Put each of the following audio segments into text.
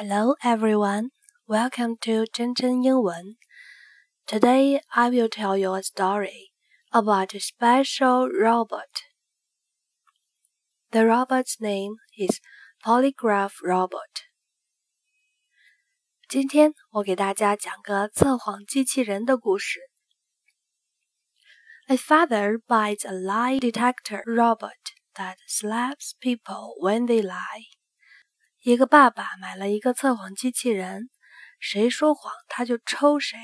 Hello everyone, welcome to 真真英文. Today I will tell you a story about a special robot. The robot's name is Polygraph Robot. 今天我给大家讲个测谎机器人的故事。A father buys a lie detector robot that slaps people when they lie. 一个爸爸买了一个测谎机器人，谁说谎他就抽谁。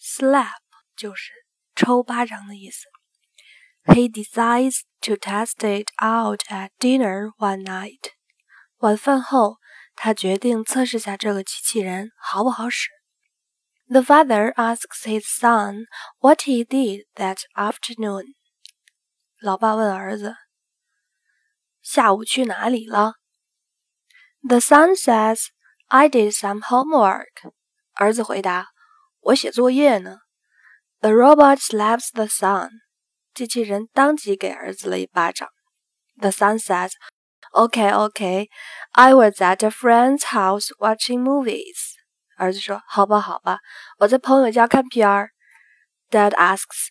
Slap 就是抽巴掌的意思。He decides to test it out at dinner one night。晚饭后，他决定测试下这个机器人好不好使。The father asks his son what he did that afternoon。老爸问儿子：“下午去哪里了？” The son says, "I did some homework." 儿子回答：“我写作业呢。” The robot slaps the son. 机器人当即给儿子了一巴掌。The son says, "Okay, okay. I was at a friend's house watching movies." 儿子说：“好吧，好吧，我在朋友家看片儿。” Dad asks,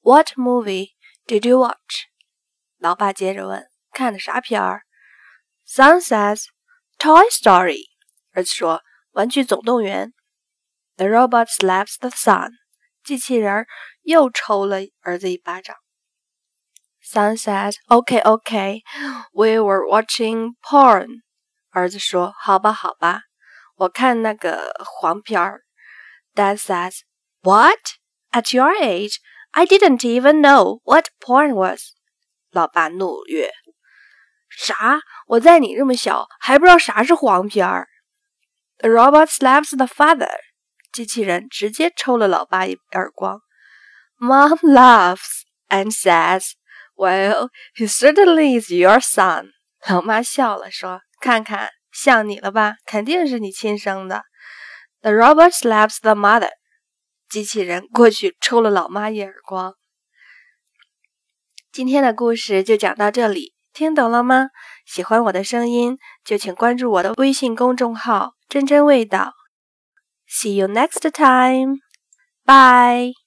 "What movie did you watch?" 老爸接着问：“看的啥片儿？” Son says, "Toy Story." 儿子说，《玩具总动员》。The robot slaps the son. 机器人又抽了儿子一巴掌。Son says, "Okay, okay. We were watching porn." 儿子说，好吧，好吧，我看那个黄片儿。Dad says, "What? At your age, I didn't even know what porn was." 老爸怒曰。 啥？我在你这么小还不知道啥是黄片儿？The robot slaps the father。机器人直接抽了老爸一耳光。Mom laughs and says, "Well, he certainly is your son." 老妈笑了说：“看看，像你了吧？肯定是你亲生的。” The robot slaps the mother。机器人过去抽了老妈一耳光。今天的故事就讲到这里。听懂了吗？喜欢我的声音，就请关注我的微信公众号“真真味道”。See you next time. Bye.